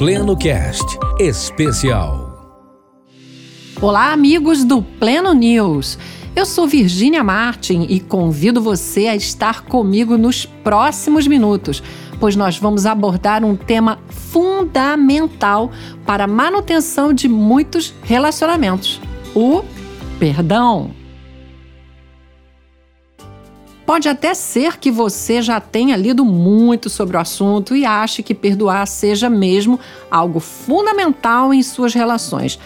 Pleno Cast Especial. Olá, amigos do Pleno News. Eu sou Virgínia Martin e convido você a estar comigo nos próximos minutos, pois nós vamos abordar um tema fundamental para a manutenção de muitos relacionamentos: o perdão. Pode até ser que você já tenha lido muito sobre o assunto e ache que perdoar seja mesmo algo fundamental em suas relações.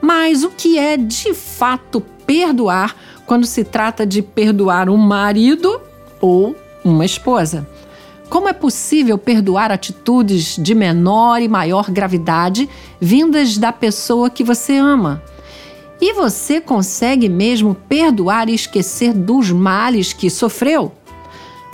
Mas o que é de fato perdoar quando se trata de perdoar um marido ou uma esposa? Como é possível perdoar atitudes de menor e maior gravidade vindas da pessoa que você ama? E você consegue mesmo perdoar e esquecer dos males que sofreu?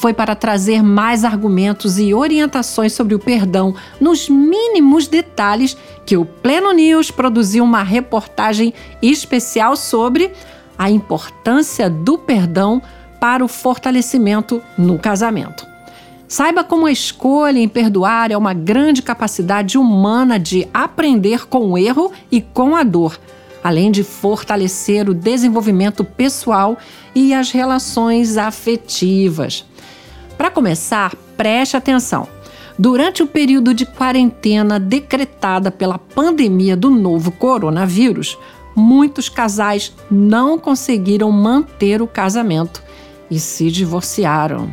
Foi para trazer mais argumentos e orientações sobre o perdão nos mínimos detalhes que o Pleno News produziu uma reportagem especial sobre a importância do perdão para o fortalecimento no casamento. Saiba como a escolha em perdoar é uma grande capacidade humana de aprender com o erro e com a dor além de fortalecer o desenvolvimento pessoal e as relações afetivas. Para começar, preste atenção. Durante o período de quarentena decretada pela pandemia do novo coronavírus, muitos casais não conseguiram manter o casamento e se divorciaram.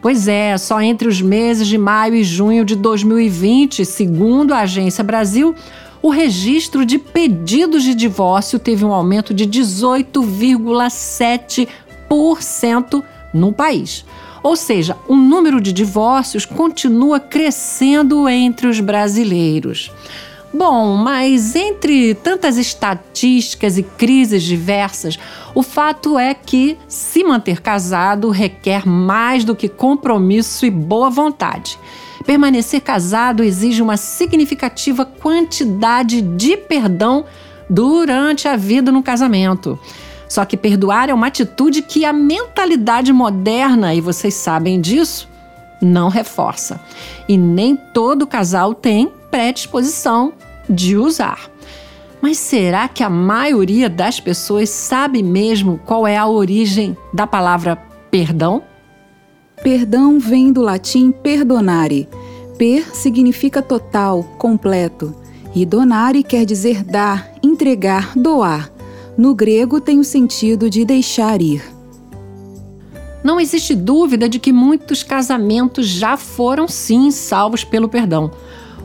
Pois é, só entre os meses de maio e junho de 2020, segundo a Agência Brasil, o registro de pedidos de divórcio teve um aumento de 18,7% no país. Ou seja, o número de divórcios continua crescendo entre os brasileiros. Bom, mas entre tantas estatísticas e crises diversas, o fato é que se manter casado requer mais do que compromisso e boa vontade. Permanecer casado exige uma significativa quantidade de perdão durante a vida no casamento. Só que perdoar é uma atitude que a mentalidade moderna, e vocês sabem disso, não reforça. E nem todo casal tem predisposição de usar. Mas será que a maioria das pessoas sabe mesmo qual é a origem da palavra perdão? Perdão vem do latim perdonare. Per significa total, completo, e donare quer dizer dar, entregar, doar. No grego tem o sentido de deixar ir. Não existe dúvida de que muitos casamentos já foram sim salvos pelo perdão.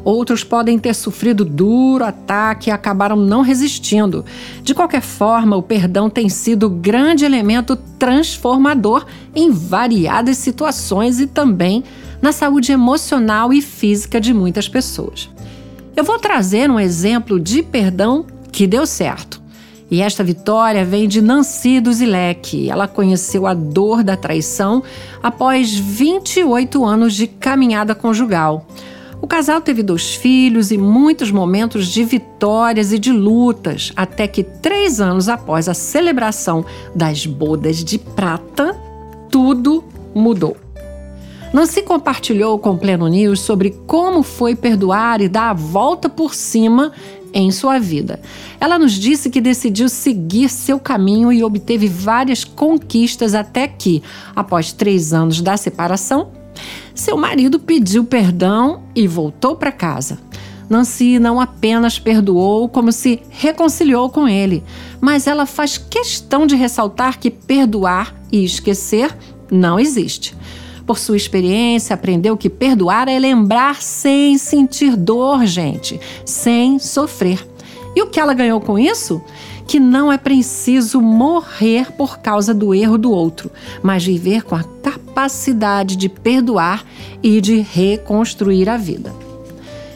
Outros podem ter sofrido duro ataque e acabaram não resistindo. De qualquer forma, o perdão tem sido grande elemento transformador em variadas situações e também na saúde emocional e física de muitas pessoas. Eu vou trazer um exemplo de perdão que deu certo. E esta vitória vem de Nancy Duzilek. Ela conheceu a dor da traição após 28 anos de caminhada conjugal. O casal teve dois filhos e muitos momentos de vitórias e de lutas, até que, três anos após a celebração das bodas de prata, tudo mudou. Nancy compartilhou com o Pleno News sobre como foi perdoar e dar a volta por cima em sua vida. Ela nos disse que decidiu seguir seu caminho e obteve várias conquistas até que, após três anos da separação, seu marido pediu perdão e voltou para casa. Nancy não apenas perdoou, como se reconciliou com ele, mas ela faz questão de ressaltar que perdoar e esquecer não existe. Por sua experiência, aprendeu que perdoar é lembrar sem sentir dor, gente, sem sofrer. E o que ela ganhou com isso? Que não é preciso morrer por causa do erro do outro, mas viver com a capacidade de perdoar e de reconstruir a vida.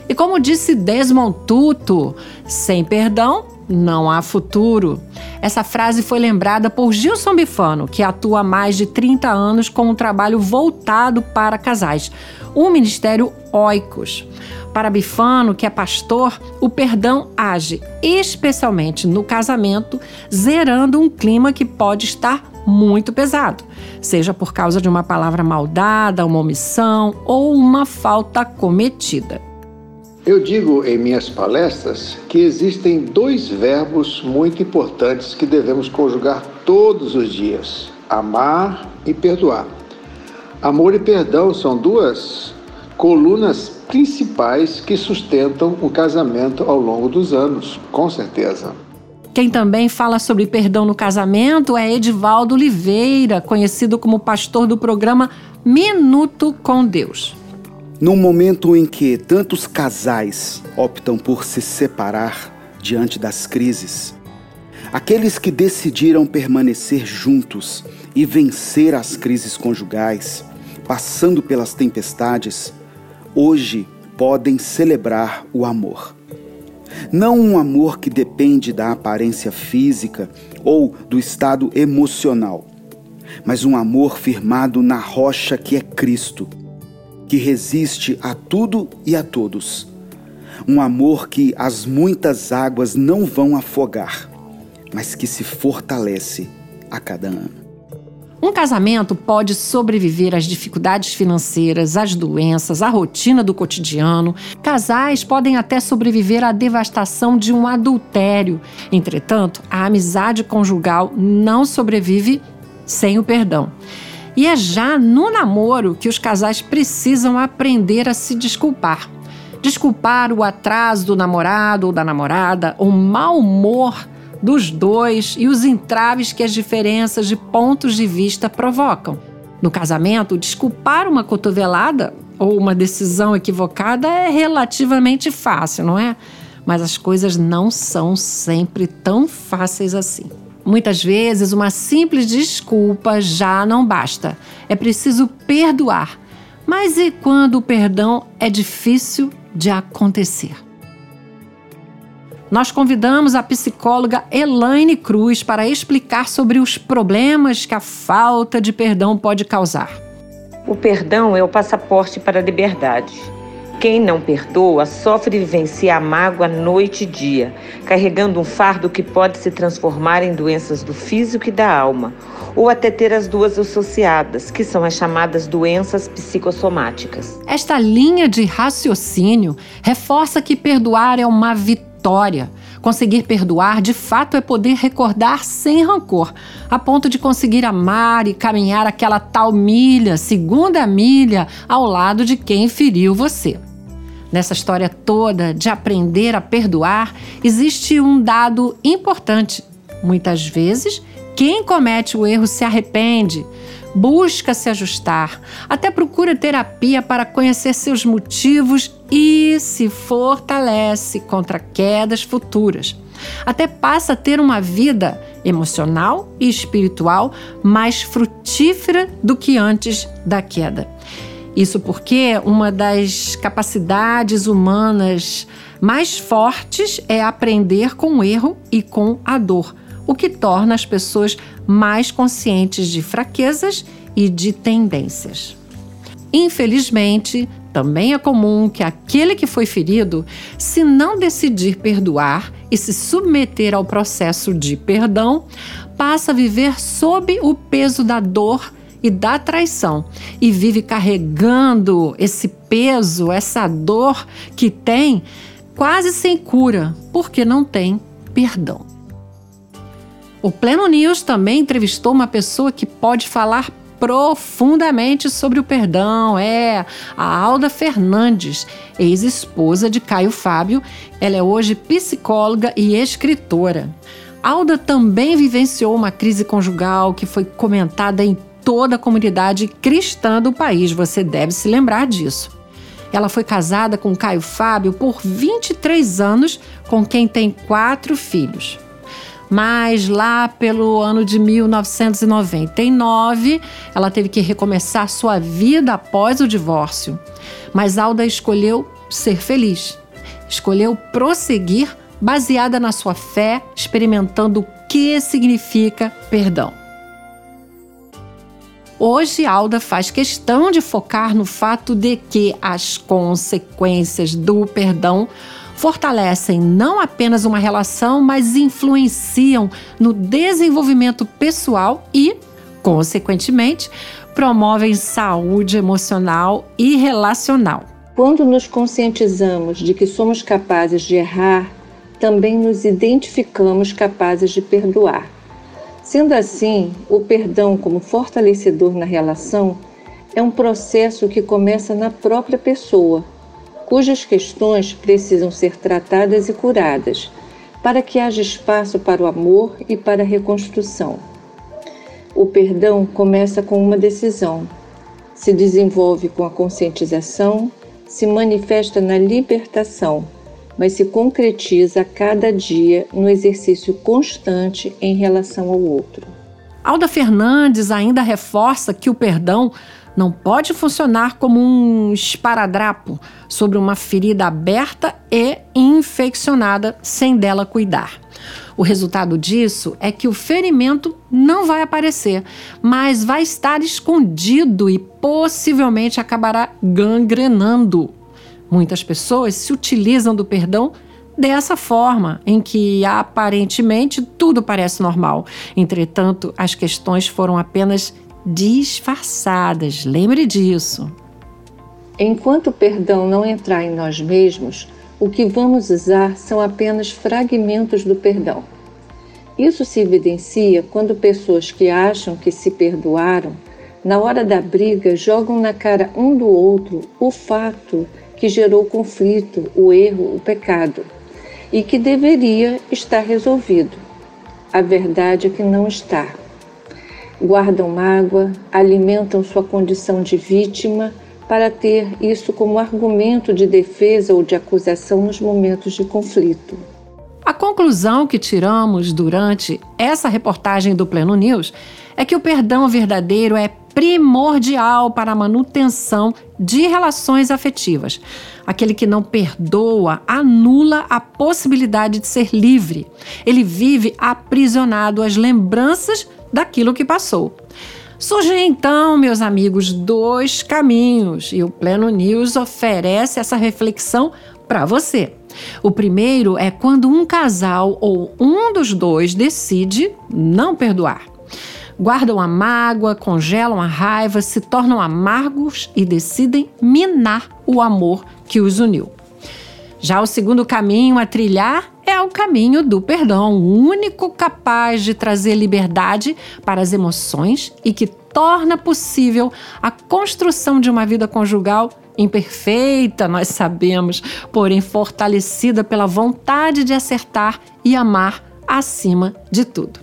E como disse Desmond Tutu, sem perdão não há futuro. Essa frase foi lembrada por Gilson Bifano, que atua há mais de 30 anos com um trabalho voltado para casais, o Ministério Oicos. Para Bifano, que é pastor, o perdão age especialmente no casamento, zerando um clima que pode estar muito pesado, seja por causa de uma palavra maldada, uma omissão ou uma falta cometida. Eu digo em minhas palestras que existem dois verbos muito importantes que devemos conjugar todos os dias: amar e perdoar. Amor e perdão são duas colunas principais que sustentam o casamento ao longo dos anos, com certeza. Quem também fala sobre perdão no casamento é Edivaldo Oliveira, conhecido como pastor do programa Minuto com Deus. Num momento em que tantos casais optam por se separar diante das crises, aqueles que decidiram permanecer juntos e vencer as crises conjugais, passando pelas tempestades, hoje podem celebrar o amor. Não um amor que depende da aparência física ou do estado emocional, mas um amor firmado na rocha que é Cristo, que resiste a tudo e a todos. Um amor que as muitas águas não vão afogar, mas que se fortalece a cada ano. Um casamento pode sobreviver às dificuldades financeiras, às doenças, à rotina do cotidiano. Casais podem até sobreviver à devastação de um adultério. Entretanto, a amizade conjugal não sobrevive sem o perdão. E é já no namoro que os casais precisam aprender a se desculpar. Desculpar o atraso do namorado ou da namorada, o mau humor dos dois e os entraves que as diferenças de pontos de vista provocam. No casamento, desculpar uma cotovelada ou uma decisão equivocada é relativamente fácil, não é? Mas as coisas não são sempre tão fáceis assim. Muitas vezes, uma simples desculpa já não basta. É preciso perdoar. Mas e quando o perdão é difícil de acontecer? nós convidamos a psicóloga Elaine Cruz para explicar sobre os problemas que a falta de perdão pode causar. O perdão é o passaporte para a liberdade. Quem não perdoa sofre e vivencia a mágoa noite e dia, carregando um fardo que pode se transformar em doenças do físico e da alma, ou até ter as duas associadas, que são as chamadas doenças psicossomáticas. Esta linha de raciocínio reforça que perdoar é uma vitória. Conseguir perdoar, de fato, é poder recordar sem rancor, a ponto de conseguir amar e caminhar aquela tal milha, segunda milha, ao lado de quem feriu você. Nessa história toda de aprender a perdoar, existe um dado importante. Muitas vezes, quem comete o erro se arrepende, busca se ajustar, até procura terapia para conhecer seus motivos e se fortalece contra quedas futuras. Até passa a ter uma vida emocional e espiritual mais frutífera do que antes da queda. Isso porque uma das capacidades humanas mais fortes é aprender com o erro e com a dor, o que torna as pessoas mais conscientes de fraquezas e de tendências. Infelizmente, também é comum que aquele que foi ferido, se não decidir perdoar e se submeter ao processo de perdão, passa a viver sob o peso da dor e da traição e vive carregando esse peso, essa dor que tem, quase sem cura, porque não tem perdão. O Pleno News também entrevistou uma pessoa que pode falar profundamente sobre o perdão. É a Alda Fernandes, ex-esposa de Caio Fábio. Ela é hoje psicóloga e escritora. Alda também vivenciou uma crise conjugal que foi comentada em toda a comunidade cristã do país. Você deve se lembrar disso. Ela foi casada com Caio Fábio por 23 anos, com quem tem quatro filhos. Mas lá pelo ano de 1999, ela teve que recomeçar sua vida após o divórcio. Mas Alda escolheu ser feliz. Escolheu prosseguir baseada na sua fé, experimentando o que significa perdão. Hoje, Alda faz questão de focar no fato de que as consequências do perdão fortalecem não apenas uma relação, mas influenciam no desenvolvimento pessoal e, consequentemente, promovem saúde emocional e relacional. Quando nos conscientizamos de que somos capazes de errar, também nos identificamos capazes de perdoar. Sendo assim, o perdão, como fortalecedor na relação, é um processo que começa na própria pessoa, cujas questões precisam ser tratadas e curadas, para que haja espaço para o amor e para a reconstrução. O perdão começa com uma decisão, se desenvolve com a conscientização, se manifesta na libertação, mas se concretiza a cada dia no exercício constante em relação ao outro. Alda Fernandes ainda reforça que o perdão não pode funcionar como um esparadrapo sobre uma ferida aberta e infeccionada sem dela cuidar. O resultado disso é que o ferimento não vai aparecer, mas vai estar escondido e possivelmente acabará gangrenando. Muitas pessoas se utilizam do perdão dessa forma, em que aparentemente tudo parece normal. Entretanto, as questões foram apenas disfarçadas. Lembre disso. Enquanto o perdão não entrar em nós mesmos, o que vamos usar são apenas fragmentos do perdão. Isso se evidencia quando pessoas que acham que se perdoaram, na hora da briga, jogam na cara um do outro o fato que gerou o conflito, o erro, o pecado, e que deveria estar resolvido. A verdade é que não está. Guardam mágoa, alimentam sua condição de vítima para ter isso como argumento de defesa ou de acusação nos momentos de conflito. A conclusão que tiramos durante essa reportagem do Pleno News é que o perdão verdadeiro é primordial para a manutenção de relações afetivas. Aquele que não perdoa anula a possibilidade de ser livre. Ele vive aprisionado às lembranças daquilo que passou. Surgem então, meus amigos, dois caminhos e o Pleno News oferece essa reflexão para você. O primeiro é quando um casal ou um dos dois decide não perdoar. Guardam a mágoa, congelam a raiva, se tornam amargos e decidem minar o amor que os uniu. Já o segundo caminho a trilhar é o caminho do perdão, o único capaz de trazer liberdade para as emoções e que torna possível a construção de uma vida conjugal imperfeita, nós sabemos, porém fortalecida pela vontade de acertar e amar acima de tudo.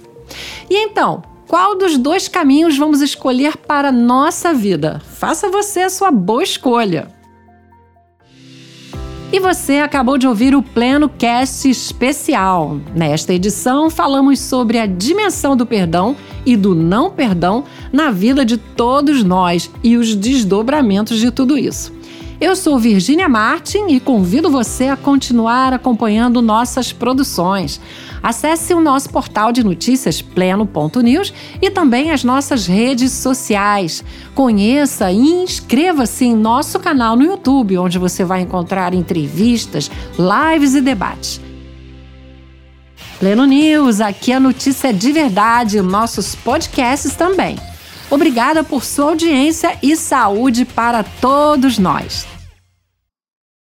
E então, qual dos dois caminhos vamos escolher para nossa vida? Faça você a sua boa escolha. E você acabou de ouvir o Pleno Cast especial. Nesta edição, falamos sobre a dimensão do perdão e do não perdão na vida de todos nós e os desdobramentos de tudo isso. Eu sou Virgínia Martin e convido você a continuar acompanhando nossas produções. Acesse o nosso portal de notícias pleno.news e também as nossas redes sociais. Conheça e inscreva-se em nosso canal no YouTube, onde você vai encontrar entrevistas, lives e debates. Pleno News, aqui a notícia é de verdade, nossos podcasts também. Obrigada por sua audiência e saúde para todos nós.